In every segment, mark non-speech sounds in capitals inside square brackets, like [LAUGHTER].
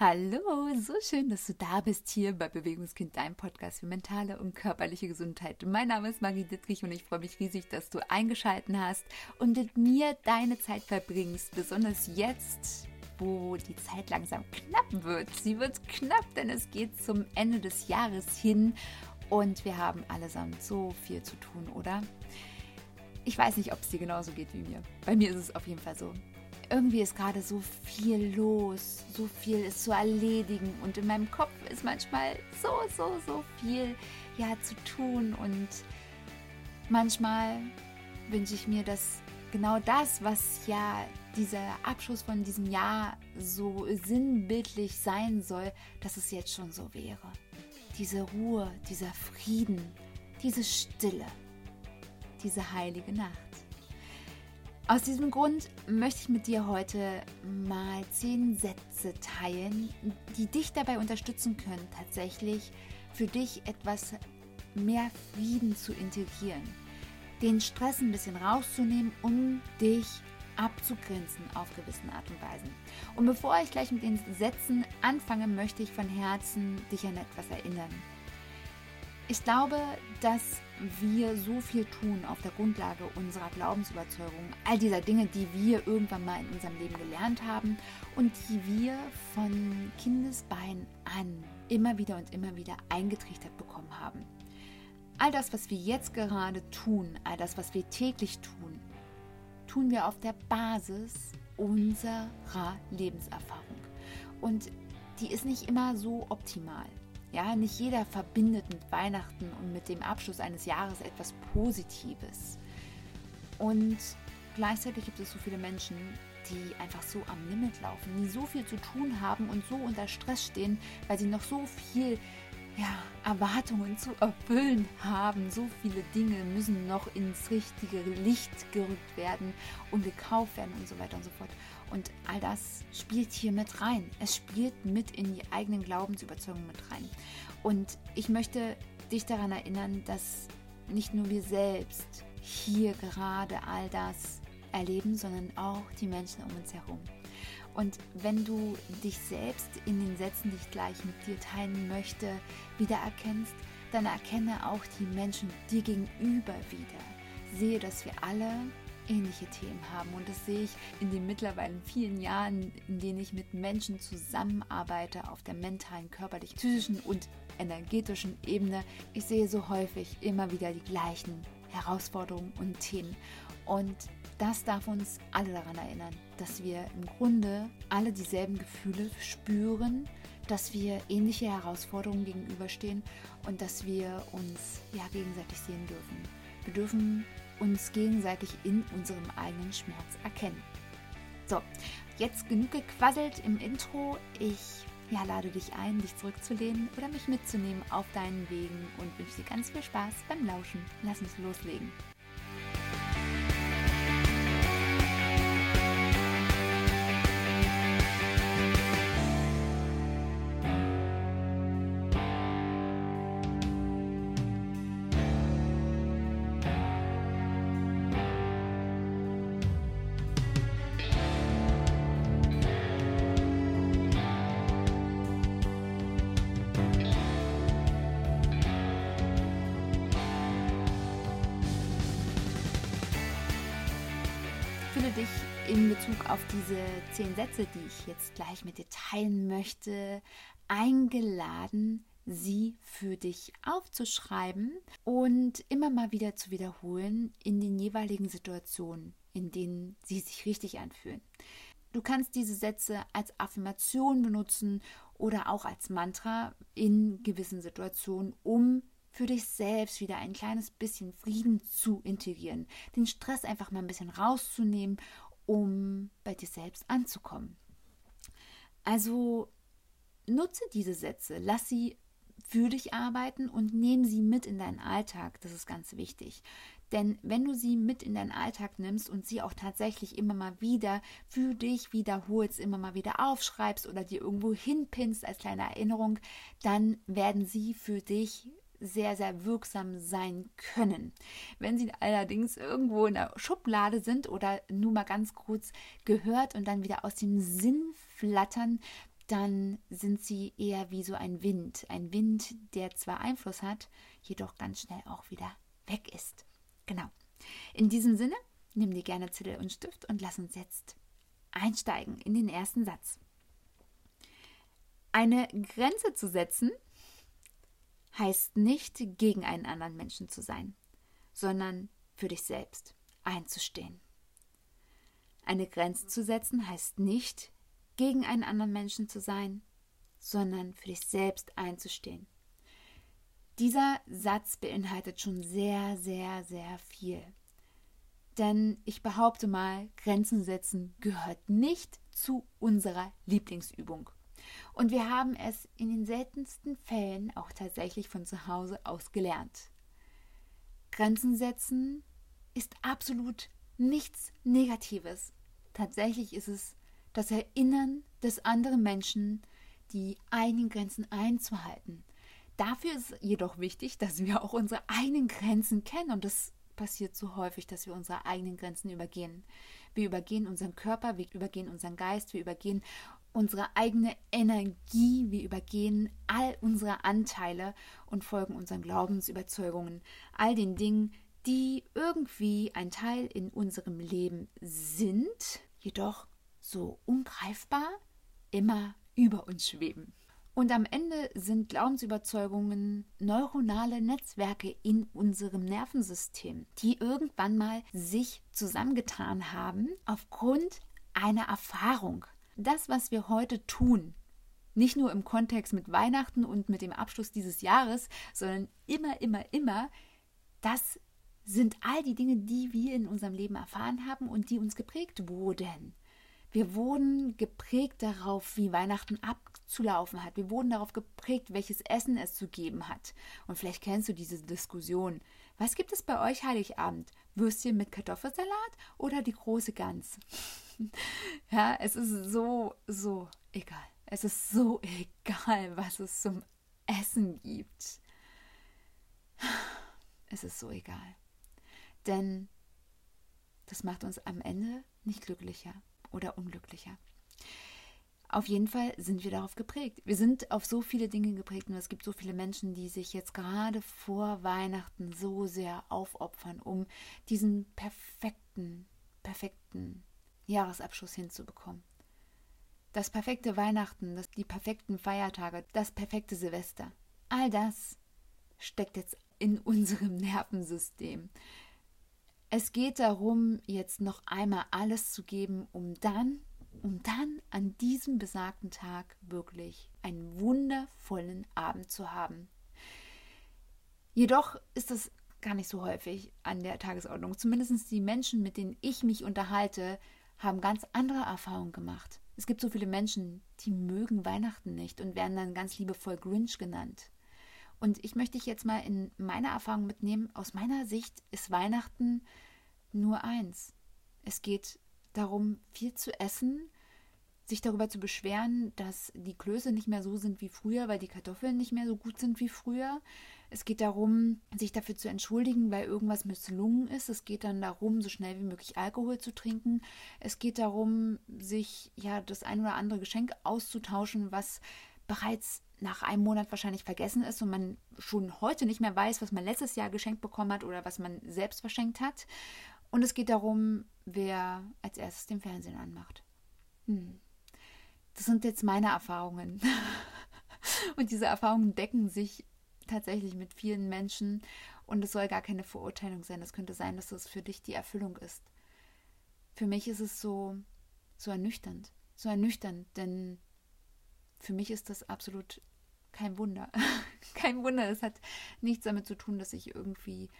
Hallo, so schön, dass du da bist hier bei Bewegungskind, deinem Podcast für mentale und körperliche Gesundheit. Mein Name ist Marie Dittrich und ich freue mich riesig, dass du eingeschalten hast und mit mir deine Zeit verbringst, besonders jetzt, wo die Zeit langsam knapp wird. Sie wird knapp, denn es geht zum Ende des Jahres hin und wir haben allesamt so viel zu tun, oder? Ich weiß nicht, ob es dir genauso geht wie mir. Bei mir ist es auf jeden Fall so irgendwie ist gerade so viel los, so viel ist zu erledigen und in meinem Kopf ist manchmal so, so, so viel ja zu tun und manchmal wünsche ich mir, dass genau das, was ja dieser Abschluss von diesem Jahr so sinnbildlich sein soll, dass es jetzt schon so wäre. Diese Ruhe, dieser Frieden, diese Stille, diese heilige Nacht. Aus diesem Grund möchte ich mit dir heute mal zehn Sätze teilen, die dich dabei unterstützen können, tatsächlich für dich etwas mehr Frieden zu integrieren. Den Stress ein bisschen rauszunehmen, um dich abzugrenzen auf gewissen Art und Weisen. Und bevor ich gleich mit den Sätzen anfange, möchte ich von Herzen dich an etwas erinnern. Ich glaube, dass wir so viel tun auf der Grundlage unserer Glaubensüberzeugung, all dieser Dinge, die wir irgendwann mal in unserem Leben gelernt haben und die wir von Kindesbein an immer wieder und immer wieder eingetrichtert bekommen haben. All das, was wir jetzt gerade tun, all das, was wir täglich tun, tun wir auf der Basis unserer Lebenserfahrung. Und die ist nicht immer so optimal. Ja, nicht jeder verbindet mit Weihnachten und mit dem Abschluss eines Jahres etwas Positives. Und gleichzeitig gibt es so viele Menschen, die einfach so am Limit laufen, die so viel zu tun haben und so unter Stress stehen, weil sie noch so viel ja, Erwartungen zu erfüllen haben. So viele Dinge müssen noch ins richtige Licht gerückt werden und gekauft werden und so weiter und so fort. Und all das spielt hier mit rein. Es spielt mit in die eigenen Glaubensüberzeugungen mit rein. Und ich möchte dich daran erinnern, dass nicht nur wir selbst hier gerade all das erleben, sondern auch die Menschen um uns herum. Und wenn du dich selbst in den Sätzen, die ich gleich mit dir teilen möchte, wiedererkennst, dann erkenne auch die Menschen dir gegenüber wieder. Sehe, dass wir alle ähnliche Themen haben. Und das sehe ich in den mittlerweile vielen Jahren, in denen ich mit Menschen zusammenarbeite auf der mentalen, körperlichen, psychischen und energetischen Ebene. Ich sehe so häufig immer wieder die gleichen Herausforderungen und Themen. Und das darf uns alle daran erinnern, dass wir im Grunde alle dieselben Gefühle spüren, dass wir ähnliche Herausforderungen gegenüberstehen und dass wir uns ja gegenseitig sehen dürfen. Wir dürfen uns gegenseitig in unserem eigenen Schmerz erkennen. So, jetzt genug gequasselt im Intro. Ich ja, lade dich ein, dich zurückzulehnen oder mich mitzunehmen auf deinen Wegen und wünsche dir ganz viel Spaß beim Lauschen. Lass uns loslegen. Dich in Bezug auf diese zehn Sätze, die ich jetzt gleich mit dir teilen möchte, eingeladen, sie für dich aufzuschreiben und immer mal wieder zu wiederholen in den jeweiligen Situationen, in denen sie sich richtig anfühlen. Du kannst diese Sätze als Affirmation benutzen oder auch als Mantra in gewissen Situationen, um für dich selbst wieder ein kleines bisschen Frieden zu integrieren, den Stress einfach mal ein bisschen rauszunehmen, um bei dir selbst anzukommen. Also nutze diese Sätze, lass sie für dich arbeiten und nehme sie mit in deinen Alltag. Das ist ganz wichtig. Denn wenn du sie mit in deinen Alltag nimmst und sie auch tatsächlich immer mal wieder für dich wiederholst, immer mal wieder aufschreibst oder dir irgendwo hinpinst als kleine Erinnerung, dann werden sie für dich sehr, sehr wirksam sein können. Wenn sie allerdings irgendwo in der Schublade sind oder nur mal ganz kurz gehört und dann wieder aus dem Sinn flattern, dann sind sie eher wie so ein Wind. Ein Wind, der zwar Einfluss hat, jedoch ganz schnell auch wieder weg ist. Genau. In diesem Sinne, nimm dir gerne Zettel und Stift und lass uns jetzt einsteigen in den ersten Satz. Eine Grenze zu setzen heißt nicht gegen einen anderen Menschen zu sein, sondern für dich selbst einzustehen. Eine Grenze zu setzen heißt nicht gegen einen anderen Menschen zu sein, sondern für dich selbst einzustehen. Dieser Satz beinhaltet schon sehr, sehr, sehr viel. Denn ich behaupte mal, Grenzen setzen gehört nicht zu unserer Lieblingsübung. Und wir haben es in den seltensten Fällen auch tatsächlich von zu Hause aus gelernt. Grenzen setzen ist absolut nichts Negatives. Tatsächlich ist es das Erinnern des anderen Menschen, die eigenen Grenzen einzuhalten. Dafür ist jedoch wichtig, dass wir auch unsere eigenen Grenzen kennen und das passiert so häufig, dass wir unsere eigenen Grenzen übergehen. Wir übergehen unseren Körper, wir übergehen unseren Geist, wir übergehen unsere eigene Energie, wir übergehen all unsere Anteile und folgen unseren Glaubensüberzeugungen, all den Dingen, die irgendwie ein Teil in unserem Leben sind, jedoch so ungreifbar immer über uns schweben. Und am Ende sind Glaubensüberzeugungen neuronale Netzwerke in unserem Nervensystem, die irgendwann mal sich zusammengetan haben aufgrund einer Erfahrung. Das, was wir heute tun, nicht nur im Kontext mit Weihnachten und mit dem Abschluss dieses Jahres, sondern immer, immer, immer, das sind all die Dinge, die wir in unserem Leben erfahren haben und die uns geprägt wurden. Wir wurden geprägt darauf, wie Weihnachten abzulaufen hat. Wir wurden darauf geprägt, welches Essen es zu geben hat. Und vielleicht kennst du diese Diskussion. Was gibt es bei euch Heiligabend? Würstchen mit Kartoffelsalat oder die große Gans? Ja, es ist so, so egal. Es ist so egal, was es zum Essen gibt. Es ist so egal. Denn das macht uns am Ende nicht glücklicher oder unglücklicher. Auf jeden Fall sind wir darauf geprägt. Wir sind auf so viele Dinge geprägt und es gibt so viele Menschen, die sich jetzt gerade vor Weihnachten so sehr aufopfern, um diesen perfekten, perfekten Jahresabschluss hinzubekommen. Das perfekte Weihnachten, das, die perfekten Feiertage, das perfekte Silvester. All das steckt jetzt in [LAUGHS] unserem Nervensystem. Es geht darum, jetzt noch einmal alles zu geben, um dann, um dann an diesem besagten Tag wirklich einen wundervollen Abend zu haben. Jedoch ist das gar nicht so häufig an der Tagesordnung. Zumindest die Menschen, mit denen ich mich unterhalte, haben ganz andere Erfahrungen gemacht. Es gibt so viele Menschen, die mögen Weihnachten nicht und werden dann ganz liebevoll Grinch genannt. Und ich möchte dich jetzt mal in meine Erfahrung mitnehmen. Aus meiner Sicht ist Weihnachten nur eins. Es geht darum, viel zu essen, sich darüber zu beschweren, dass die Klöße nicht mehr so sind wie früher, weil die Kartoffeln nicht mehr so gut sind wie früher. Es geht darum, sich dafür zu entschuldigen, weil irgendwas misslungen ist. Es geht dann darum, so schnell wie möglich Alkohol zu trinken. Es geht darum, sich ja das ein oder andere Geschenk auszutauschen, was bereits nach einem Monat wahrscheinlich vergessen ist und man schon heute nicht mehr weiß, was man letztes Jahr geschenkt bekommen hat oder was man selbst verschenkt hat. Und es geht darum, wer als erstes den Fernsehen anmacht. Hm. Das sind jetzt meine Erfahrungen. [LAUGHS] und diese Erfahrungen decken sich tatsächlich mit vielen Menschen. Und es soll gar keine Verurteilung sein. Es könnte sein, dass das für dich die Erfüllung ist. Für mich ist es so, so ernüchternd. So ernüchternd, denn für mich ist das absolut kein Wunder. [LAUGHS] kein Wunder. Es hat nichts damit zu tun, dass ich irgendwie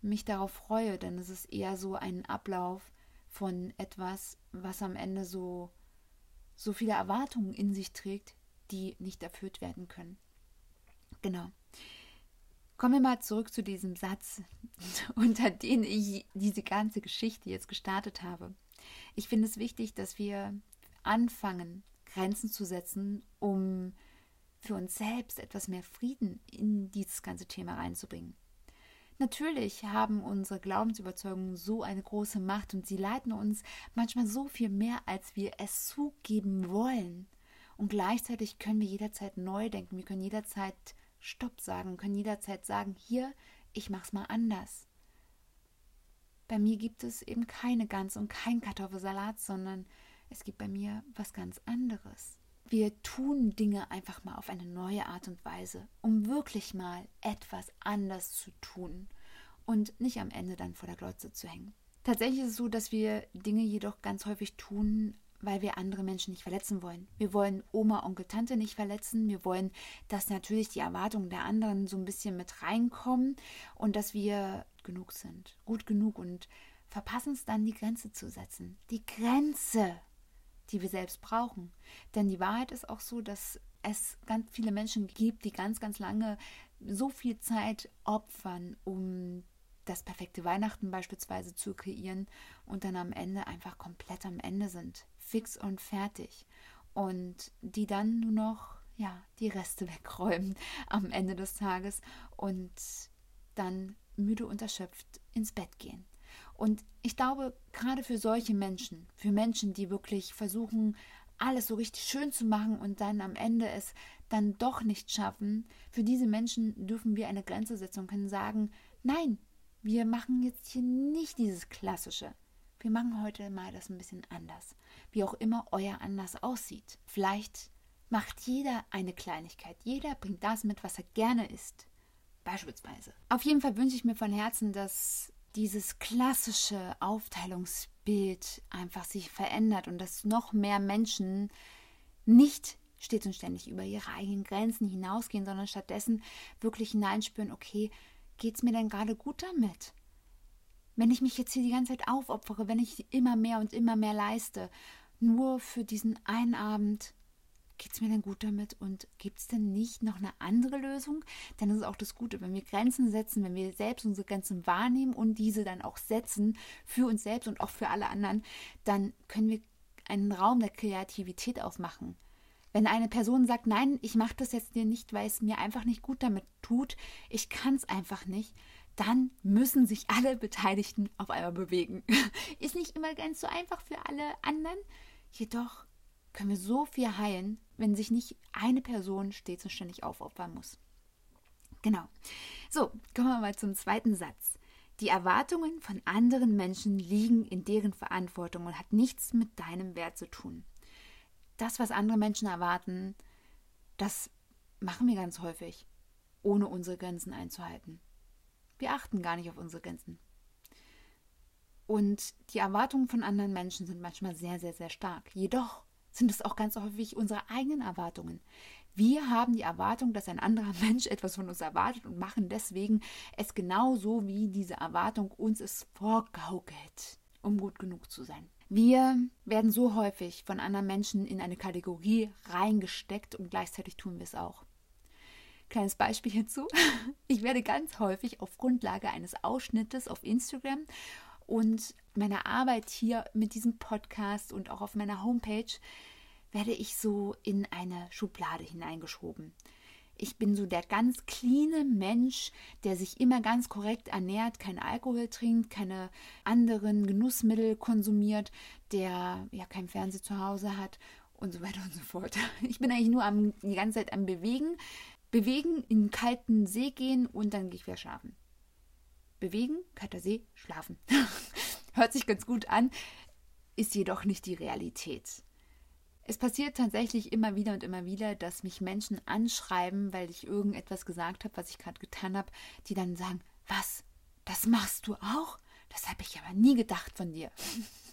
mich darauf freue, denn es ist eher so ein Ablauf von etwas, was am Ende so, so viele Erwartungen in sich trägt, die nicht erfüllt werden können. Genau. Kommen wir mal zurück zu diesem Satz, [LAUGHS] unter den ich diese ganze Geschichte jetzt gestartet habe. Ich finde es wichtig, dass wir anfangen, Grenzen zu setzen, um für uns selbst etwas mehr Frieden in dieses ganze Thema reinzubringen. Natürlich haben unsere Glaubensüberzeugungen so eine große Macht und sie leiten uns manchmal so viel mehr, als wir es zugeben wollen. Und gleichzeitig können wir jederzeit neu denken. Wir können jederzeit Stopp sagen, können jederzeit sagen, hier, ich mach's mal anders. Bei mir gibt es eben keine Gans und kein Kartoffelsalat, sondern es gibt bei mir was ganz anderes. Wir tun Dinge einfach mal auf eine neue Art und Weise, um wirklich mal etwas anders zu tun und nicht am Ende dann vor der Glotze zu hängen. Tatsächlich ist es so, dass wir Dinge jedoch ganz häufig tun, weil wir andere Menschen nicht verletzen wollen. Wir wollen Oma, Onkel, Tante nicht verletzen. Wir wollen, dass natürlich die Erwartungen der anderen so ein bisschen mit reinkommen und dass wir genug sind, gut genug und verpassen es dann, die Grenze zu setzen. Die Grenze, die wir selbst brauchen. Denn die Wahrheit ist auch so, dass es ganz viele Menschen gibt, die ganz, ganz lange so viel Zeit opfern, um das perfekte Weihnachten beispielsweise zu kreieren und dann am Ende einfach komplett am Ende sind, fix und fertig und die dann nur noch ja die Reste [LAUGHS] wegräumen am Ende des Tages und dann müde und erschöpft ins Bett gehen. Und ich glaube, gerade für solche Menschen, für Menschen, die wirklich versuchen, alles so richtig schön zu machen und dann am Ende es dann doch nicht schaffen, für diese Menschen dürfen wir eine Grenze setzen und können sagen, nein, wir machen jetzt hier nicht dieses Klassische. Wir machen heute mal das ein bisschen anders. Wie auch immer euer anders aussieht. Vielleicht macht jeder eine Kleinigkeit. Jeder bringt das mit, was er gerne isst. Beispielsweise. Auf jeden Fall wünsche ich mir von Herzen, dass dieses klassische Aufteilungsbild einfach sich verändert und dass noch mehr Menschen nicht stets und ständig über ihre eigenen Grenzen hinausgehen, sondern stattdessen wirklich hineinspüren, okay, geht es mir denn gerade gut damit? Wenn ich mich jetzt hier die ganze Zeit aufopfere, wenn ich immer mehr und immer mehr leiste, nur für diesen einen Abend, geht es mir denn gut damit? Und gibt es denn nicht noch eine andere Lösung? Das ist auch das Gute, wenn wir Grenzen setzen, wenn wir selbst unsere Grenzen wahrnehmen und diese dann auch setzen für uns selbst und auch für alle anderen, dann können wir einen Raum der Kreativität aufmachen. Wenn eine Person sagt, nein, ich mache das jetzt dir nicht, weil es mir einfach nicht gut damit tut, ich kann es einfach nicht, dann müssen sich alle Beteiligten auf einmal bewegen. [LAUGHS] Ist nicht immer ganz so einfach für alle anderen, jedoch können wir so viel heilen, wenn sich nicht eine Person stets und ständig aufopfern muss. Genau. So, kommen wir mal zum zweiten Satz. Die Erwartungen von anderen Menschen liegen in deren Verantwortung und hat nichts mit deinem Wert zu tun das, was andere Menschen erwarten, das machen wir ganz häufig, ohne unsere Grenzen einzuhalten. Wir achten gar nicht auf unsere Grenzen. Und die Erwartungen von anderen Menschen sind manchmal sehr, sehr, sehr stark. Jedoch sind es auch ganz häufig unsere eigenen Erwartungen. Wir haben die Erwartung, dass ein anderer [LAUGHS] Mensch etwas von uns erwartet und machen deswegen es genauso, wie diese Erwartung uns es vorgaukelt, um gut genug zu sein. Wir werden so häufig von anderen Menschen in eine Kategorie reingesteckt und gleichzeitig tun wir es auch. Kleines Beispiel hierzu. [LAUGHS] Ich werde ganz häufig auf Grundlage eines Ausschnittes auf Instagram und meiner Arbeit hier mit diesem Podcast und auch auf meiner Homepage werde ich so in eine Schublade hineingeschoben. Ich bin so der ganz cleane Mensch, der sich immer ganz korrekt ernährt, kein Alkohol trinkt, keine anderen Genussmittel konsumiert, der ja kein Fernseher zu Hause hat und so weiter und so fort. [LAUGHS] Ich bin eigentlich nur am, die ganze Zeit am Bewegen. Bewegen, in den kalten See gehen und dann gehe ich wieder schlafen. Bewegen, kalter See, schlafen. [LAUGHS] Hört sich ganz gut an, ist jedoch nicht die Realität. Es passiert tatsächlich immer wieder und immer wieder, dass mich Menschen anschreiben, weil ich irgendetwas gesagt habe, was ich gerade getan habe, die dann sagen, was, das machst du auch? Das habe ich aber nie gedacht von dir.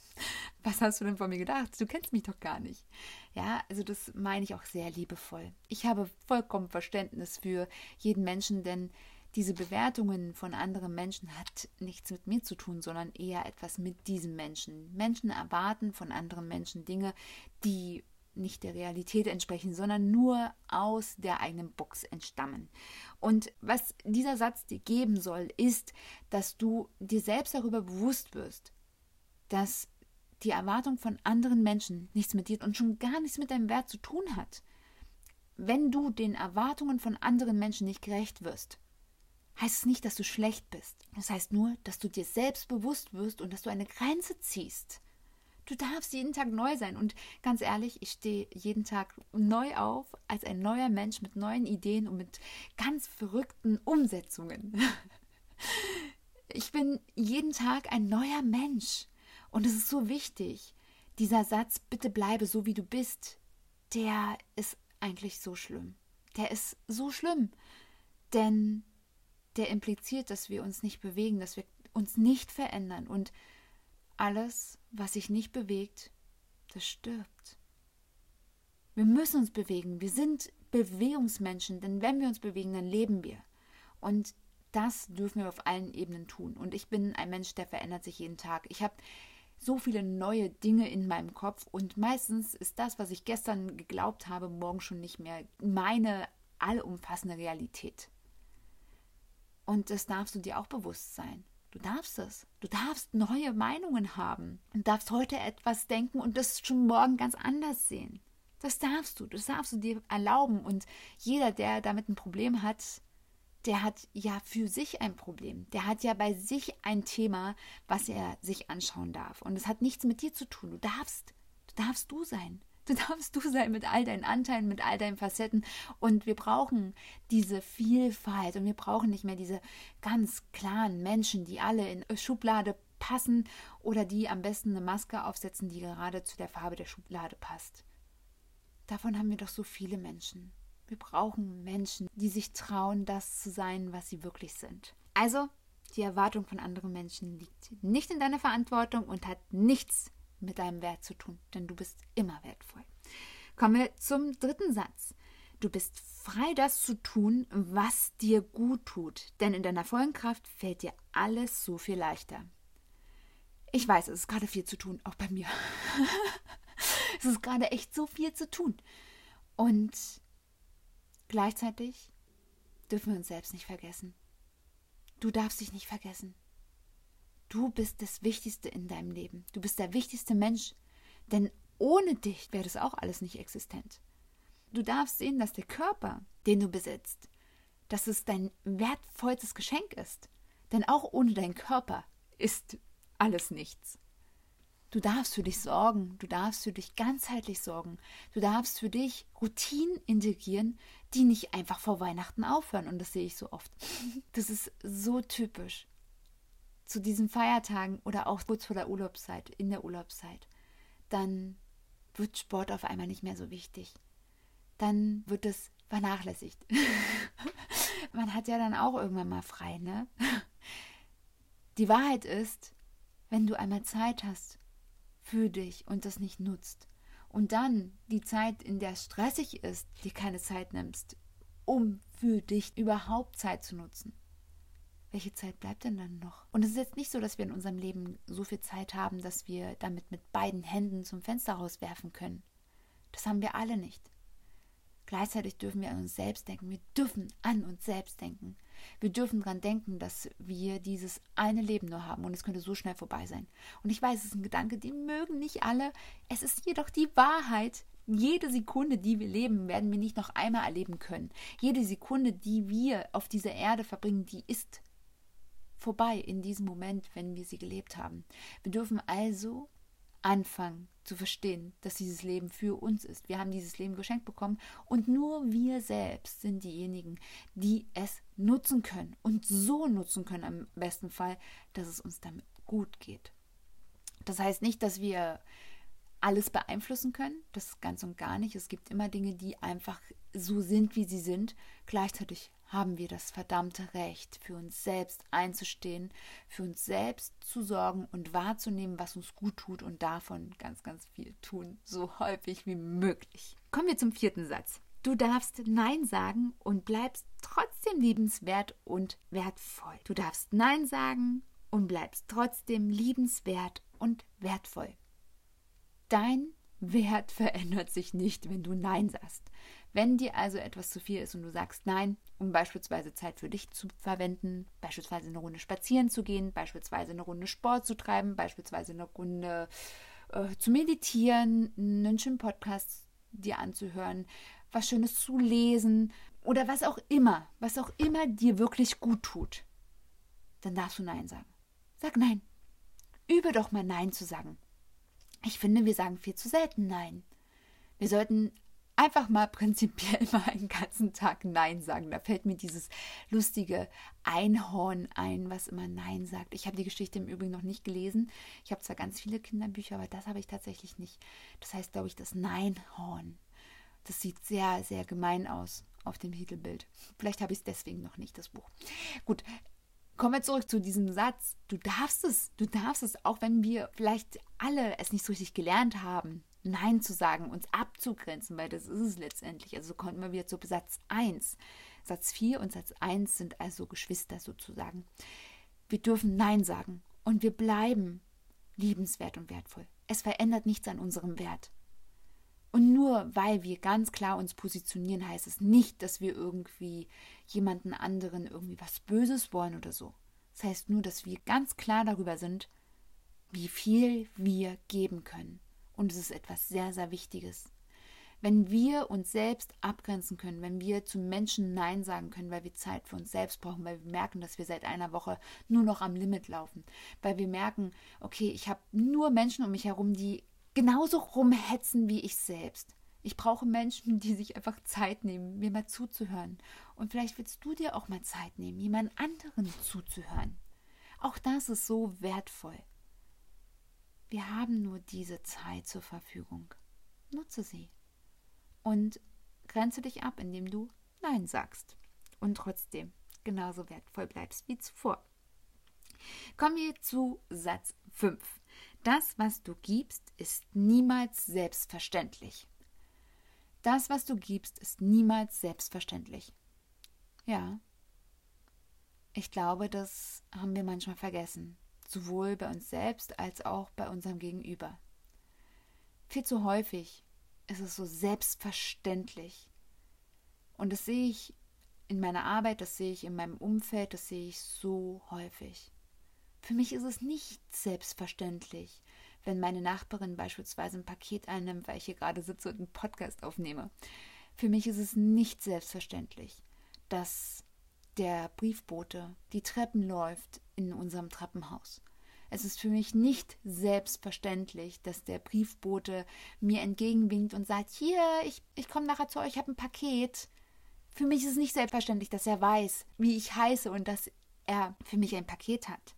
[LAUGHS] was hast du denn von mir gedacht? Du kennst mich doch gar nicht. Ja, also das meine ich auch sehr liebevoll. Ich habe vollkommen Verständnis für jeden Menschen, denn diese Bewertungen von anderen Menschen hat nichts mit mir zu tun, sondern eher etwas mit diesem Menschen. Menschen erwarten von anderen Menschen Dinge, die nicht der Realität entsprechen, sondern nur aus der eigenen Box entstammen. Und was dieser Satz dir geben soll, ist, dass du dir selbst darüber bewusst wirst, dass die Erwartung von anderen Menschen nichts mit dir und schon gar nichts mit deinem Wert zu tun hat. Wenn du den Erwartungen von anderen Menschen nicht gerecht wirst, heißt es nicht, dass du schlecht bist. Das heißt nur, dass du dir selbst bewusst wirst und dass du eine Grenze ziehst. Du darfst jeden Tag neu sein. Und ganz ehrlich, ich stehe jeden Tag neu auf als ein neuer Mensch mit neuen Ideen und mit ganz verrückten Umsetzungen. [LAUGHS] Ich bin jeden Tag ein neuer Mensch. Und es ist so wichtig. Dieser Satz, bitte bleibe so wie du bist, der ist eigentlich so schlimm. Der ist so schlimm. Denn der impliziert, dass wir uns nicht bewegen, dass wir uns nicht verändern. Und alles, was sich nicht bewegt, das stirbt. Wir müssen uns bewegen. Wir sind Bewegungsmenschen, denn wenn wir uns bewegen, dann leben wir. Und das dürfen wir auf allen Ebenen tun. Und ich bin ein Mensch, der verändert sich jeden Tag. Ich habe so viele neue Dinge in meinem Kopf und meistens ist das, was ich gestern geglaubt habe, morgen schon nicht mehr meine allumfassende Realität. Und das darfst du dir auch bewusst sein. Du darfst es. Du darfst neue Meinungen haben und darfst heute etwas denken und das schon morgen ganz anders sehen. Das darfst du. Das darfst du dir erlauben. Und jeder, der damit ein Problem hat, der hat ja für sich ein Problem. Der hat ja bei sich ein Thema, was er sich anschauen darf. Und es hat nichts mit dir zu tun. Du darfst, du darfst du sein. Du [LAUGHS] darfst du sein mit all deinen Anteilen, mit all deinen Facetten. Und wir brauchen diese Vielfalt und wir brauchen nicht mehr diese ganz klaren Menschen, die alle in Schublade passen oder die am besten eine Maske aufsetzen, die gerade zu der Farbe der Schublade passt. Davon haben wir doch so viele Menschen. Wir brauchen Menschen, die sich trauen, das zu sein, was sie wirklich sind. Also, die Erwartung von anderen Menschen liegt nicht in deiner Verantwortung und hat nichts mit deinem Wert zu tun, denn du bist immer wertvoll. Kommen wir zum dritten Satz. Du bist frei, das zu tun, was dir gut tut, denn in deiner vollen Kraft fällt dir alles so viel leichter. Ich weiß, es ist gerade viel zu tun, auch bei mir. [LAUGHS] es ist gerade echt so viel zu tun. Und Gleichzeitig dürfen wir uns selbst nicht vergessen. Du darfst dich nicht vergessen. Du bist das Wichtigste in deinem Leben. Du bist der wichtigste Mensch. Denn ohne dich wäre das auch alles nicht existent. Du darfst sehen, dass der Körper, den du besitzt, dass es dein wertvollstes Geschenk ist. Denn auch ohne deinen Körper ist alles nichts. Du darfst für dich sorgen, du darfst für dich ganzheitlich sorgen, du darfst für dich Routinen integrieren, die nicht einfach vor Weihnachten aufhören. Und das sehe ich so oft. [LAUGHS] Das ist so typisch. Zu diesen Feiertagen oder auch kurz vor der Urlaubszeit, in der Urlaubszeit, dann wird Sport auf einmal nicht mehr so wichtig. Dann wird es vernachlässigt. [LAUGHS] Man hat ja dann auch irgendwann mal frei, ne? [LAUGHS] Die Wahrheit ist, wenn du einmal Zeit hast für dich und das nicht nutzt. Und dann die Zeit, in der es stressig ist, dir keine Zeit nimmst, um für dich überhaupt Zeit zu nutzen. Welche Zeit bleibt denn dann noch? Und es ist jetzt nicht so, dass wir in unserem Leben so viel Zeit haben, dass wir damit mit beiden Händen zum Fenster rauswerfen können. Das haben wir alle nicht. Gleichzeitig dürfen wir an uns selbst denken. Wir dürfen an uns selbst denken. Wir dürfen daran denken, dass wir dieses eine Leben nur haben und es könnte so schnell vorbei sein. Und ich weiß, es ist ein Gedanke, den mögen nicht alle. Es ist jedoch die Wahrheit. Jede Sekunde, die wir leben, werden wir nicht noch einmal erleben können. Jede Sekunde, die wir auf dieser Erde verbringen, die ist vorbei in diesem Moment, wenn wir sie gelebt haben. Wir dürfen also anfangen zu verstehen, dass dieses Leben für uns ist. Wir haben dieses Leben geschenkt bekommen und nur wir selbst sind diejenigen, die es nutzen können und so nutzen können am besten Fall, dass es uns damit gut geht. Das heißt nicht, dass wir alles beeinflussen können, das ganz und gar nicht. Es gibt immer Dinge, die einfach so sind, wie sie sind. Gleichzeitig haben wir das verdammte Recht, für uns selbst einzustehen, für uns selbst zu sorgen und wahrzunehmen, was uns gut tut und davon ganz, ganz viel tun, so häufig wie möglich. Kommen wir zum vierten Satz. Du darfst Nein sagen und bleibst trotzdem liebenswert und wertvoll. Du darfst Nein sagen und bleibst trotzdem liebenswert und wertvoll. Dein Wert verändert sich nicht, wenn du Nein sagst. Wenn dir also etwas zu viel ist und du sagst Nein, um beispielsweise Zeit für dich zu verwenden, beispielsweise eine Runde spazieren zu gehen, beispielsweise eine Runde Sport zu treiben, beispielsweise eine Runde äh, zu meditieren, einen schönen Podcast dir anzuhören, was Schönes zu lesen oder was auch immer, was auch immer dir wirklich gut tut, dann darfst du Nein sagen. Sag Nein. Übe doch mal Nein zu sagen. Ich finde, wir sagen viel zu selten Nein. Wir sollten einfach mal prinzipiell [LAUGHS] mal einen ganzen Tag Nein sagen. Da fällt mir dieses lustige Einhorn ein, was immer Nein sagt. Ich habe die Geschichte im Übrigen noch nicht gelesen. Ich habe zwar ganz viele Kinderbücher, aber das habe ich tatsächlich nicht. Das heißt, glaube ich, das Neinhorn. Das sieht sehr, sehr gemein aus auf dem Titelbild. Vielleicht habe ich es deswegen noch nicht, das Buch. Gut, kommen wir zurück zu diesem Satz. Du darfst es, du darfst es, auch wenn wir vielleicht alle es nicht so richtig gelernt haben, Nein zu sagen, uns abzugrenzen, weil das ist es letztendlich. Also kommen wir wieder zu Satz 1. Satz 4 und Satz 1 sind also Geschwister sozusagen. Wir dürfen Nein sagen und wir bleiben liebenswert und wertvoll. Es verändert nichts an unserem Wert. Und nur weil wir ganz klar uns positionieren, heißt es nicht, dass wir irgendwie jemanden anderen irgendwie was Böses wollen oder so. Das heißt nur, dass wir ganz klar darüber sind, wie viel wir geben können. Und es ist etwas sehr, sehr Wichtiges. Wenn wir uns selbst abgrenzen können, wenn wir zu Menschen Nein sagen können, weil wir Zeit für uns selbst brauchen, weil wir merken, dass wir seit einer Woche nur noch am Limit laufen, weil wir merken, okay, ich habe nur Menschen um mich herum, die genauso rumhetzen wie ich selbst. Ich brauche Menschen, die sich einfach Zeit nehmen, mir mal zuzuhören. Und vielleicht willst du dir auch mal Zeit nehmen, jemand anderen zuzuhören. Auch das ist so wertvoll. Wir haben nur diese Zeit zur Verfügung. Nutze sie. Und grenze dich ab, indem du Nein sagst. Und trotzdem genauso wertvoll bleibst wie zuvor. Kommen wir zu Satz 5. Das, was du gibst, ist niemals selbstverständlich. Das, was du gibst, ist niemals selbstverständlich. Ja. Ich glaube, das haben wir manchmal vergessen, sowohl bei uns selbst als auch bei unserem Gegenüber. Viel zu häufig ist es so selbstverständlich. Und das sehe ich in meiner Arbeit, das sehe ich in meinem Umfeld, das sehe ich so häufig. Für mich ist es nicht selbstverständlich, wenn meine Nachbarin beispielsweise ein Paket einnimmt, weil ich hier gerade sitze und einen Podcast aufnehme. Für mich ist es nicht selbstverständlich, dass der Briefbote die Treppen läuft in unserem Treppenhaus. Es ist für mich nicht selbstverständlich, dass der Briefbote mir entgegenwinkt und sagt, hier, ich, ich komme nachher zu euch, ich habe ein Paket. Für mich ist es nicht selbstverständlich, dass er weiß, wie ich heiße und dass er für mich ein Paket hat.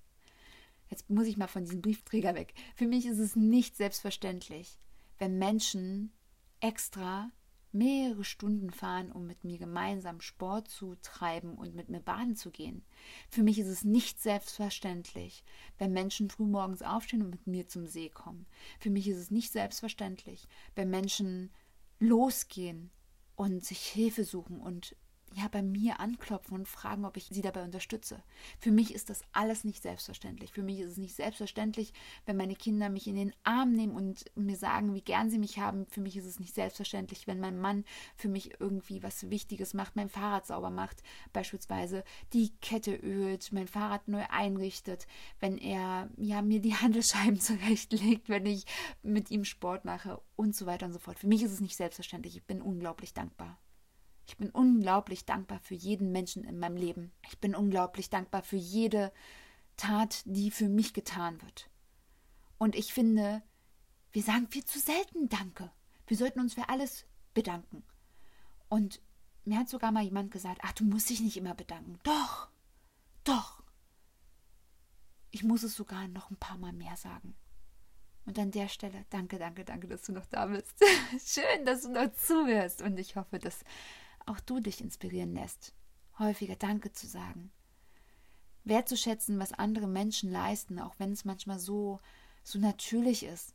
Jetzt muss ich mal von diesem Briefträger weg. Für mich ist es nicht selbstverständlich, wenn Menschen extra mehrere Stunden fahren, um mit mir gemeinsam Sport zu treiben und mit mir baden zu gehen. Für mich ist es nicht selbstverständlich, wenn Menschen frühmorgens aufstehen und mit mir zum See kommen. Für mich ist es nicht selbstverständlich, wenn Menschen losgehen und sich Hilfe suchen und ja, bei mir anklopfen und fragen, ob ich sie dabei unterstütze. Für mich ist das alles nicht selbstverständlich. Für mich ist es nicht selbstverständlich, wenn meine Kinder mich in den Arm nehmen und mir sagen, wie gern sie mich haben. Für mich ist es nicht selbstverständlich, wenn mein Mann für mich irgendwie was Wichtiges macht, mein Fahrrad sauber macht, beispielsweise die Kette ölt, mein Fahrrad neu einrichtet, wenn er ja mir die [LAUGHS] Handelsscheiben zurechtlegt, wenn ich mit ihm Sport mache und so weiter und so fort. Für mich ist es nicht selbstverständlich. Ich bin unglaublich dankbar. Ich bin unglaublich dankbar für jeden Menschen in meinem Leben. Ich bin unglaublich dankbar für jede Tat, die für mich getan wird. Und ich finde, wir sagen viel zu selten Danke. Wir sollten uns für alles bedanken. Und mir hat sogar mal jemand gesagt, ach, du musst dich nicht immer bedanken. Doch, doch. Ich muss es sogar noch ein paar Mal mehr sagen. Und an der Stelle, danke, danke, danke, dass du noch da bist. [LAUGHS] Schön, dass du noch zuhörst. Und ich hoffe, dass auch du dich inspirieren lässt, häufiger Danke zu sagen, wertzuschätzen, was andere Menschen leisten, auch wenn es manchmal so, so natürlich ist.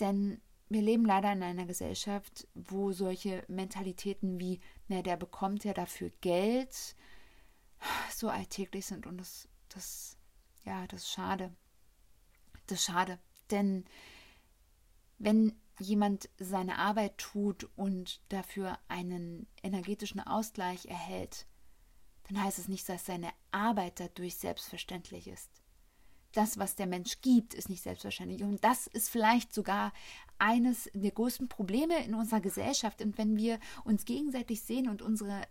Denn wir leben leider in einer Gesellschaft, wo solche Mentalitäten wie, na, der bekommt ja dafür Geld, so alltäglich sind und das, das, ja, das ist schade. Das ist schade. Denn wenn jemand seine Arbeit tut und dafür einen energetischen Ausgleich erhält, dann heißt es nicht, dass seine Arbeit dadurch selbstverständlich ist. Das, was der Mensch gibt, ist nicht selbstverständlich. Und das ist vielleicht sogar eines der größten Probleme in unserer Gesellschaft. Und wenn wir uns gegenseitig sehen und unsere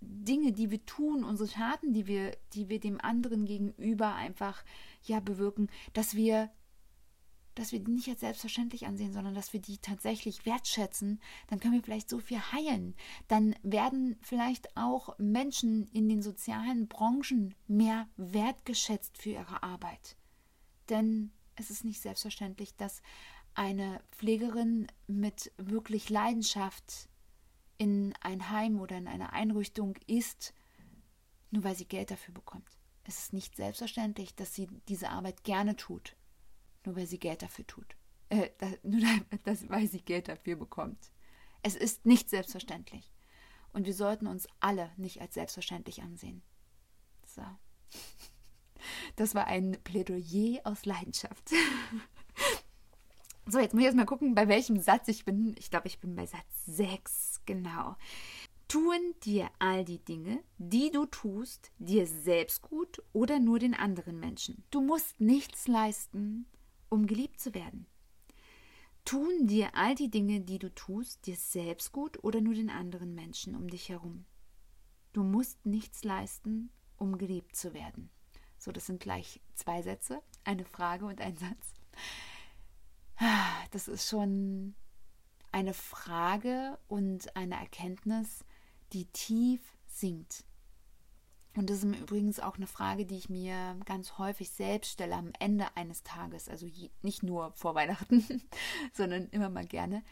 Dinge, die wir tun, unsere Schaden, die wir, die wir dem anderen gegenüber einfach ja bewirken, dass wir dass wir die nicht als selbstverständlich ansehen, sondern dass wir die tatsächlich wertschätzen, dann können wir vielleicht so viel heilen. Dann werden vielleicht auch Menschen in den sozialen Branchen mehr wertgeschätzt für ihre Arbeit. Denn es ist nicht selbstverständlich, dass eine Pflegerin mit wirklich Leidenschaft in ein Heim oder in eine Einrichtung ist, nur weil sie Geld dafür bekommt. Es ist nicht selbstverständlich, dass sie diese Arbeit gerne tut, nur weil sie Geld dafür tut. Äh, das, nur [LAUGHS] das, weil sie Geld dafür bekommt. Es ist nicht selbstverständlich. Und wir sollten uns alle nicht als selbstverständlich ansehen. So. [LAUGHS] Das war ein Plädoyer aus Leidenschaft. [LAUGHS] So, jetzt muss ich erst mal gucken, bei welchem Satz ich bin. Ich glaube, ich bin bei Satz 6, genau. Tun dir all die Dinge, die du tust, dir selbst gut oder nur den anderen Menschen. Du musst nichts leisten, um geliebt zu werden. Tun dir all die Dinge, die du tust, dir selbst gut oder nur den anderen Menschen um dich herum. Du musst nichts leisten, um geliebt zu werden. So, das sind gleich zwei Sätze, eine Frage und ein Satz. Das ist schon eine Frage und eine Erkenntnis, die tief sinkt. Und das ist übrigens auch eine Frage, die ich mir ganz häufig selbst stelle am Ende eines Tages. Also nicht nur vor Weihnachten, [LAUGHS] sondern immer mal gerne.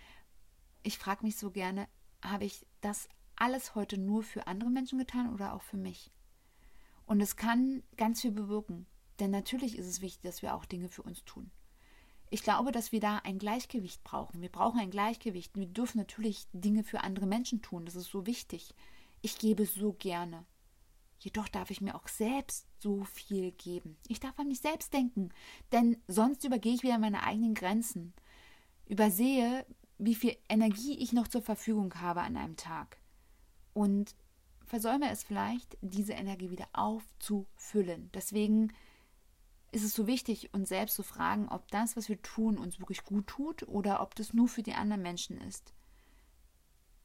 Ich frage mich so gerne, habe ich das alles heute nur für andere Menschen getan oder auch für mich? Und es kann ganz viel bewirken. Denn natürlich ist es wichtig, dass wir auch Dinge für uns tun. Ich glaube, dass wir da ein Gleichgewicht brauchen. Wir brauchen ein Gleichgewicht. Wir dürfen natürlich Dinge für andere Menschen tun. Das ist so wichtig. Ich gebe so gerne. Jedoch darf ich mir auch selbst so viel geben. Ich darf an mich selbst denken, denn sonst übergehe ich wieder meine eigenen Grenzen. Übersehe, wie viel Energie ich noch zur Verfügung habe an einem Tag. Und versäume es vielleicht, diese Energie wieder aufzufüllen. Deswegen ist es so wichtig, uns selbst zu fragen, ob das, was wir tun, uns wirklich gut tut oder ob das nur für die anderen Menschen ist.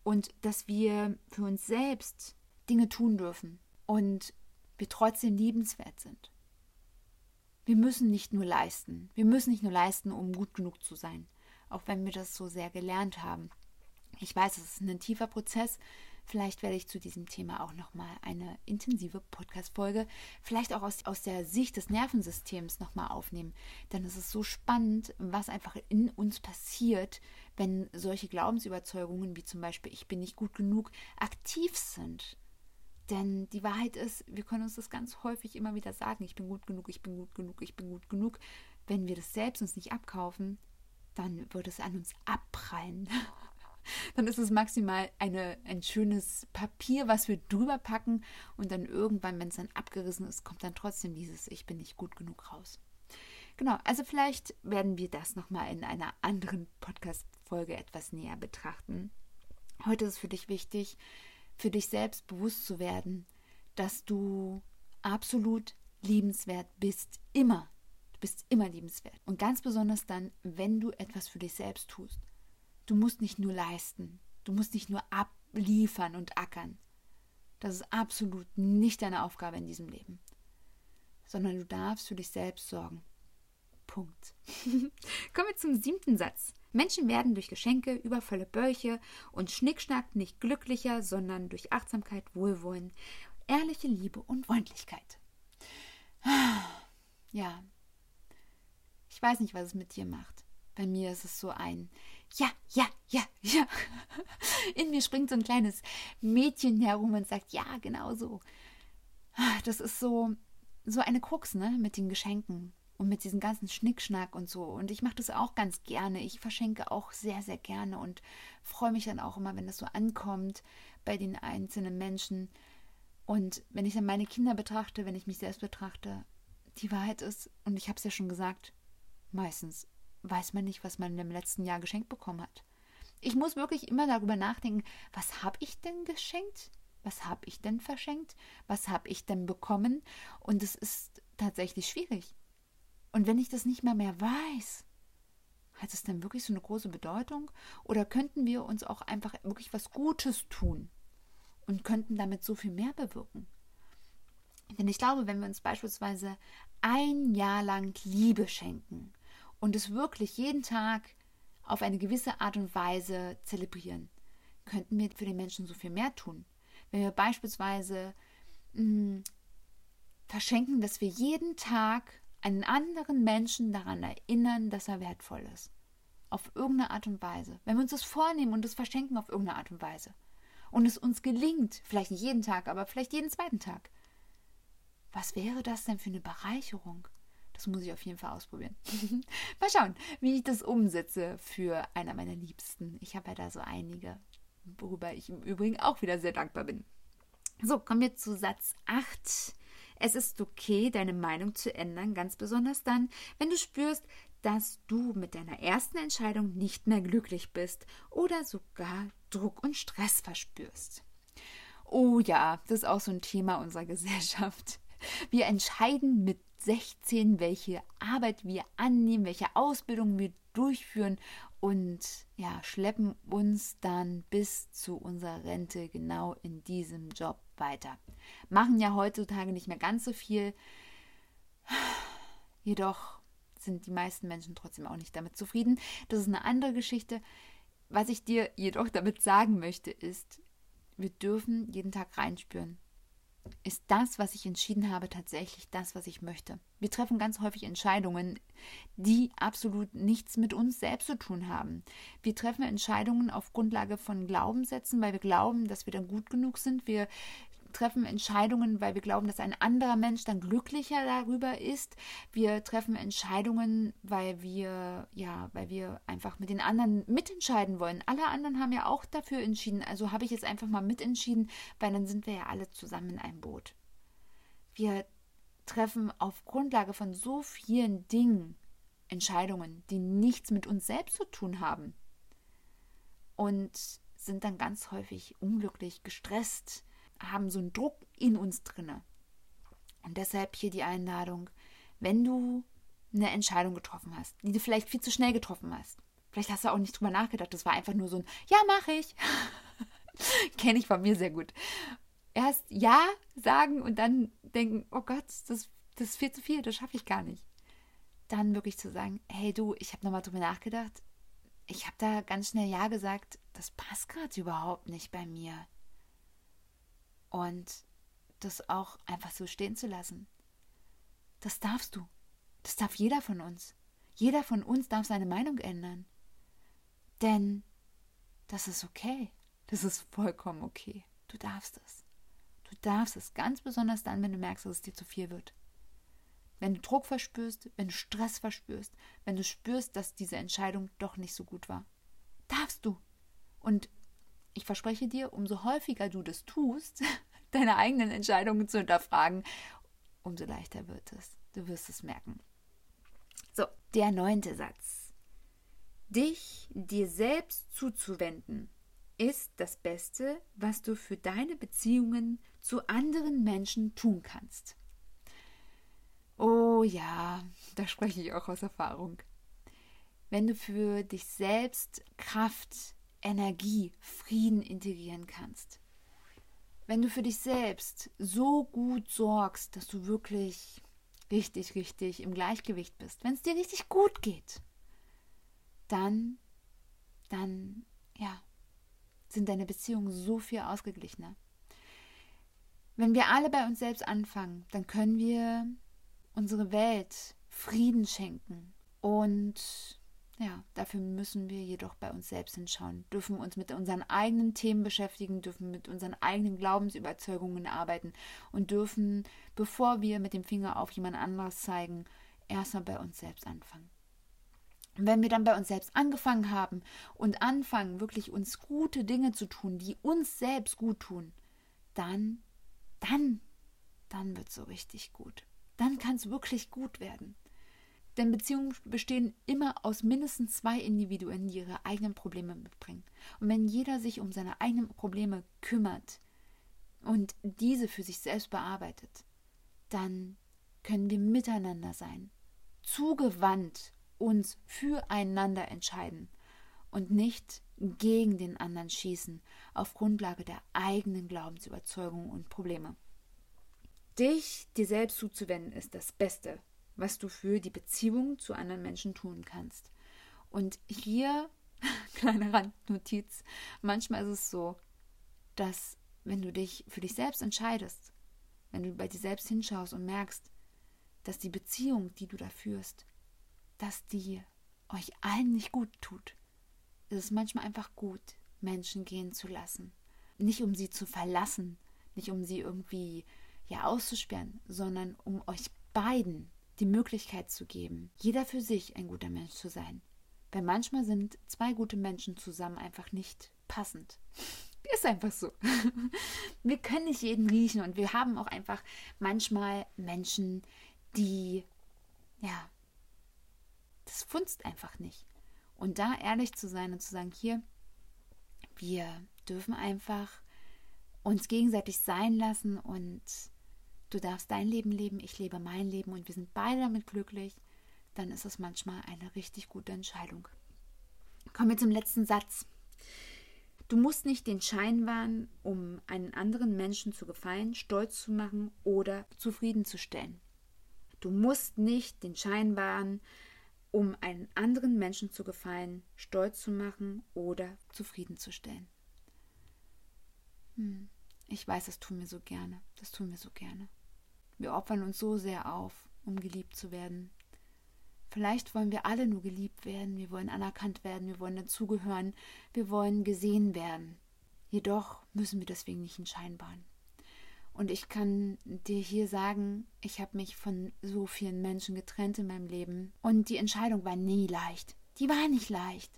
Und dass wir für uns selbst Dinge tun dürfen und wir trotzdem liebenswert sind. Wir müssen nicht nur leisten. Wir müssen nicht nur leisten, um gut genug zu sein, auch wenn wir das so sehr gelernt haben. Ich weiß, es ist ein tiefer Prozess, Vielleicht werde ich zu diesem Thema auch nochmal eine intensive Podcast-Folge, vielleicht auch aus, aus der Sicht des Nervensystems nochmal aufnehmen. Denn es ist so spannend, was einfach in uns passiert, wenn solche Glaubensüberzeugungen wie zum Beispiel ich bin nicht gut genug aktiv sind. Denn die Wahrheit ist, wir können uns das ganz häufig immer wieder sagen, ich bin gut genug, ich bin gut genug, ich bin gut genug. Wenn wir das selbst uns nicht abkaufen, dann wird es an uns abprallen. [LAUGHS] dann ist es maximal eine, ein schönes Papier, was wir drüber packen und dann irgendwann, wenn es dann abgerissen ist, kommt dann trotzdem dieses Ich bin nicht gut genug raus. Genau, also vielleicht werden wir das nochmal in einer anderen Podcast-Folge etwas näher betrachten. Heute ist für dich wichtig, für dich selbst bewusst zu werden, dass du absolut liebenswert bist. Immer. Du bist immer liebenswert. Und ganz besonders dann, wenn du etwas für dich selbst tust. Du musst nicht nur leisten, du musst nicht nur abliefern und ackern. Das ist absolut nicht deine Aufgabe in diesem Leben, sondern du darfst für dich selbst sorgen. Punkt. [LAUGHS] Kommen wir zum siebten Satz. Menschen werden durch Geschenke, übervolle Bäuche und Schnickschnack nicht glücklicher, sondern durch Achtsamkeit, Wohlwollen, ehrliche Liebe und Freundlichkeit. [SIGHS] Ja, ich weiß nicht, was es mit dir macht. Bei mir ist es so ein ja, ja, ja, ja. [LAUGHS] In mir springt so ein kleines Mädchen herum und sagt, ja, genau so. Das ist so, so eine Krux, ne, mit den Geschenken und mit diesem ganzen Schnickschnack und so. Und ich mache das auch ganz gerne. Ich verschenke auch sehr, sehr gerne und freue mich dann auch immer, wenn das so ankommt bei den einzelnen Menschen. Und wenn ich dann meine Kinder betrachte, wenn ich mich selbst betrachte, die Wahrheit ist, und ich habe es ja schon gesagt, meistens weiß man nicht, was man im letzten Jahr geschenkt bekommen hat. Ich muss wirklich immer darüber nachdenken, was habe ich denn geschenkt? Was habe ich denn verschenkt? Was habe ich denn bekommen? Und es ist tatsächlich schwierig. Und wenn ich das nicht mal mehr weiß, hat es dann wirklich so eine große Bedeutung? Oder könnten wir uns auch einfach wirklich was Gutes tun und könnten damit so viel mehr bewirken? Denn ich glaube, wenn wir uns beispielsweise ein Jahr lang Liebe schenken und es wirklich jeden Tag auf eine gewisse Art und Weise zelebrieren, könnten wir für den Menschen so viel mehr tun. Wenn wir beispielsweise mh, hm, verschenken, dass wir jeden Tag einen anderen Menschen daran erinnern, dass er wertvoll ist. Auf irgendeine Art und Weise. Wenn wir uns das vornehmen und das verschenken auf irgendeine Art und Weise. Und es uns gelingt, vielleicht nicht jeden Tag, aber vielleicht jeden zweiten Tag. Was wäre das denn für eine Bereicherung? Das muss ich auf jeden Fall ausprobieren. [LAUGHS] Mal schauen, wie ich das umsetze für einer meiner Liebsten. Ich habe ja da so einige, worüber ich im Übrigen auch wieder sehr dankbar bin. So, kommen wir zu Satz 8. Es ist okay, deine Meinung zu ändern, ganz besonders dann, wenn du spürst, dass du mit deiner ersten Entscheidung nicht mehr glücklich bist oder sogar Druck und Stress verspürst. Oh ja, das ist auch so ein Thema unserer [LAUGHS] Gesellschaft. Wir entscheiden mit 16, welche Arbeit wir annehmen, welche Ausbildung wir durchführen und ja, schleppen uns dann bis zu unserer Rente genau in diesem Job weiter. Machen ja heutzutage nicht mehr ganz so viel. Jedoch sind die meisten Menschen trotzdem auch nicht damit zufrieden. Das ist eine andere Geschichte. Was ich dir jedoch damit sagen möchte, ist, wir dürfen jeden Tag reinspüren ist das, was ich entschieden habe, tatsächlich das, was ich möchte. Wir treffen ganz häufig Entscheidungen, die absolut nichts mit uns selbst zu tun haben. Wir treffen Entscheidungen auf Grundlage von Glaubenssätzen, weil wir glauben, dass wir dann gut genug sind. Wir treffen Entscheidungen, weil wir glauben, dass ein anderer Mensch dann glücklicher darüber ist. Wir treffen Entscheidungen, weil wir, ja, weil wir einfach mit den anderen mitentscheiden wollen. Alle anderen haben ja auch dafür entschieden. Also habe ich jetzt einfach mal mitentschieden, weil dann sind wir ja alle zusammen in einem Boot. Wir treffen auf Grundlage von so vielen Dingen Entscheidungen, die nichts mit uns selbst zu tun haben. Und sind dann ganz häufig unglücklich, gestresst, haben so einen Druck in uns drinne. Und deshalb hier die Einladung, wenn du eine Entscheidung getroffen hast, die du vielleicht viel zu schnell getroffen hast. Vielleicht hast du auch nicht drüber nachgedacht. Das war einfach nur so ein Ja, mache ich. [LAUGHS] Kenne ich von mir sehr gut. Erst Ja sagen und dann denken, oh Gott, das, das ist viel zu viel, das schaffe ich gar nicht. Dann wirklich zu sagen, hey du, ich habe nochmal drüber nachgedacht. Ich habe da ganz schnell Ja gesagt. Das passt gerade überhaupt nicht bei mir und das auch einfach so stehen zu lassen. Das darfst du. Das darf jeder von uns. Jeder von uns darf seine Meinung ändern. Denn das ist okay. Das ist vollkommen okay. Du darfst es. Du darfst es, ganz besonders dann, wenn du merkst, dass es dir zu viel wird. Wenn du Druck verspürst, wenn du Stress verspürst, wenn du spürst, dass diese Entscheidung doch nicht so gut war. Darfst du. Und ich verspreche dir, umso häufiger du das tust, [LAUGHS] deine eigenen Entscheidungen zu hinterfragen, umso leichter wird es. Du wirst es merken. So, der neunte Satz. Dich dir selbst zuzuwenden ist das Beste, was du für deine Beziehungen zu anderen Menschen tun kannst. Oh ja, da spreche ich auch aus Erfahrung. Wenn du für dich selbst Kraft, Energie, Frieden integrieren kannst. Wenn du für dich selbst so gut sorgst, dass du wirklich richtig, richtig im Gleichgewicht bist, wenn es dir richtig gut geht, dann, dann, ja, sind deine Beziehungen so viel ausgeglichener. Wenn wir alle bei uns selbst anfangen, dann können wir unsere Welt Frieden schenken und ja, dafür müssen wir jedoch bei uns selbst hinschauen, dürfen uns mit unseren eigenen Themen beschäftigen, dürfen mit unseren eigenen Glaubensüberzeugungen arbeiten und dürfen, bevor wir mit dem Finger auf jemand anderes zeigen, erstmal bei uns selbst anfangen. Und wenn wir dann bei uns selbst angefangen haben und anfangen, wirklich uns gute Dinge zu tun, die uns selbst gut tun, dann, dann, dann wird es so richtig gut. Dann kann es wirklich gut werden. Denn Beziehungen bestehen immer aus mindestens zwei Individuen, die ihre eigenen Probleme mitbringen. Und wenn jeder sich um seine eigenen Probleme kümmert und diese für sich selbst bearbeitet, dann können wir miteinander sein, zugewandt uns füreinander entscheiden und nicht gegen den anderen schießen auf Grundlage der eigenen Glaubensüberzeugungen und Probleme. Dich dir selbst zuzuwenden ist das Beste, was du für die Beziehung zu anderen Menschen tun kannst. Und hier, [LAUGHS] kleine Randnotiz, manchmal ist es so, dass wenn du dich für dich selbst entscheidest, wenn du bei dir selbst hinschaust und merkst, dass die Beziehung, die du da führst, dass die euch allen nicht gut tut, ist es manchmal einfach gut, Menschen gehen zu lassen. Nicht um sie zu verlassen, nicht um sie irgendwie ja auszusperren, sondern um euch beiden die Möglichkeit zu geben, jeder für sich ein guter Mensch zu sein. Weil manchmal sind zwei gute Menschen zusammen einfach nicht passend. [LAUGHS] Ist einfach so. [LAUGHS] Wir können nicht jeden riechen und wir haben auch einfach manchmal Menschen, die, ja, das funzt einfach nicht. Und da ehrlich zu sein und zu sagen, hier, wir dürfen einfach uns gegenseitig sein lassen und du darfst dein Leben leben, ich lebe mein Leben und wir sind beide damit glücklich, dann ist es manchmal eine richtig gute Entscheidung. Kommen wir zum letzten Satz. Du musst nicht den Schein wahren, um einen anderen Menschen zu gefallen, stolz zu machen oder zufriedenzustellen. Du musst nicht den Schein wahren, um einen anderen Menschen zu gefallen, stolz zu machen oder zufriedenzustellen. Hm, ich weiß, das tun wir so gerne. Das tun wir so gerne. Wir opfern uns so sehr auf, um geliebt zu werden. Vielleicht wollen wir alle nur geliebt werden, wir wollen anerkannt werden, wir wollen dazugehören, wir wollen gesehen werden. Jedoch müssen wir deswegen nicht in Scheinbahn. Und ich kann dir hier sagen, ich habe mich von so vielen Menschen getrennt in meinem Leben. Und die Entscheidung war nie leicht. Die war nicht leicht.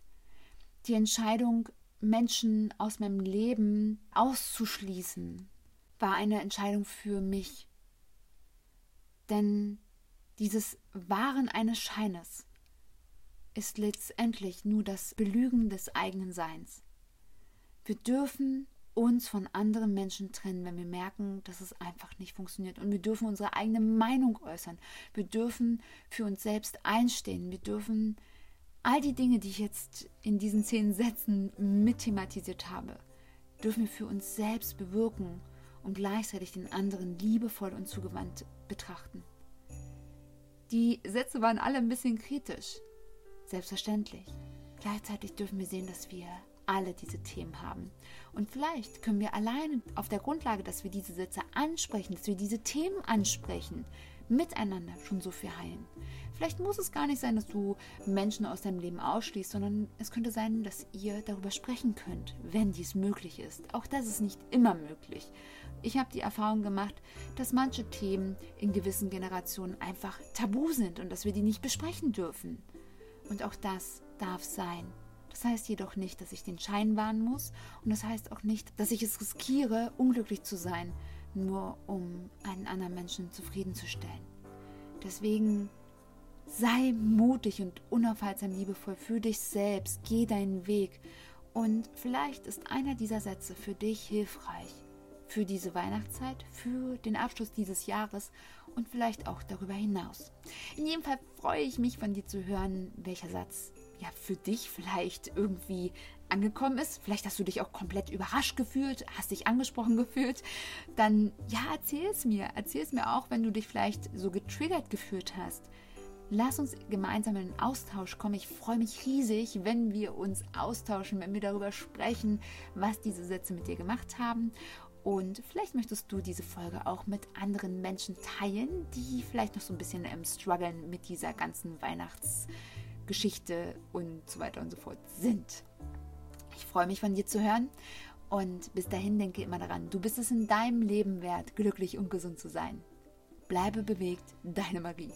Die Entscheidung, Menschen aus meinem Leben auszuschließen, war eine Entscheidung für mich. Denn dieses Wahren eines Scheines ist letztendlich nur das Belügen des eigenen Seins. Wir dürfen uns von anderen Menschen trennen, wenn wir merken, dass es einfach nicht funktioniert. Und wir dürfen unsere eigene Meinung äußern. Wir dürfen für uns selbst einstehen. Wir dürfen all die Dinge, die ich jetzt in diesen zehn Sätzen mit thematisiert habe, dürfen wir für uns selbst bewirken und gleichzeitig den anderen liebevoll und zugewandt betrachten. Die Sätze waren alle ein bisschen kritisch. Selbstverständlich. Gleichzeitig dürfen wir sehen, dass wir alle diese Themen haben. Und vielleicht können wir allein auf der Grundlage, dass wir diese Sätze ansprechen, dass wir diese Themen ansprechen, miteinander schon so viel heilen. Vielleicht muss es gar nicht sein, dass du Menschen aus deinem Leben ausschließt, sondern es könnte sein, dass ihr darüber sprechen könnt, wenn dies möglich ist. Auch das ist nicht immer möglich. Ich habe die Erfahrung gemacht, dass manche Themen in gewissen Generationen einfach tabu sind und dass wir die nicht besprechen dürfen. Und auch das darf sein. Das heißt jedoch nicht, dass ich den Schein wahren muss und das heißt auch nicht, dass ich es riskiere, unglücklich zu sein, nur um einen anderen Menschen zufriedenzustellen. Deswegen sei mutig und unaufhaltsam liebevoll für dich selbst, geh deinen Weg und vielleicht ist einer dieser Sätze für dich hilfreich für diese Weihnachtszeit, für den Abschluss dieses Jahres und vielleicht auch darüber hinaus. In jedem Fall freue ich mich von dir zu hören, welcher Satz ja für dich vielleicht irgendwie angekommen ist. Vielleicht hast du dich auch komplett überrascht gefühlt, hast dich angesprochen [LAUGHS] gefühlt. Dann ja, erzähl es mir. Erzähl es mir auch, wenn du dich vielleicht so getriggert gefühlt hast. Lass uns gemeinsam in den Austausch kommen. Ich freue mich riesig, wenn wir uns austauschen, wenn wir darüber sprechen, was diese Sätze mit dir gemacht haben. Und vielleicht möchtest du diese Folge auch mit anderen Menschen teilen, die vielleicht noch so ein bisschen im Struggeln mit dieser ganzen Weihnachts- Geschichte und so weiter und so fort sind. Ich freue mich von dir zu hören und bis dahin denke immer daran, du bist es in deinem Leben wert, glücklich und gesund zu sein. Bleibe bewegt, deine Marie.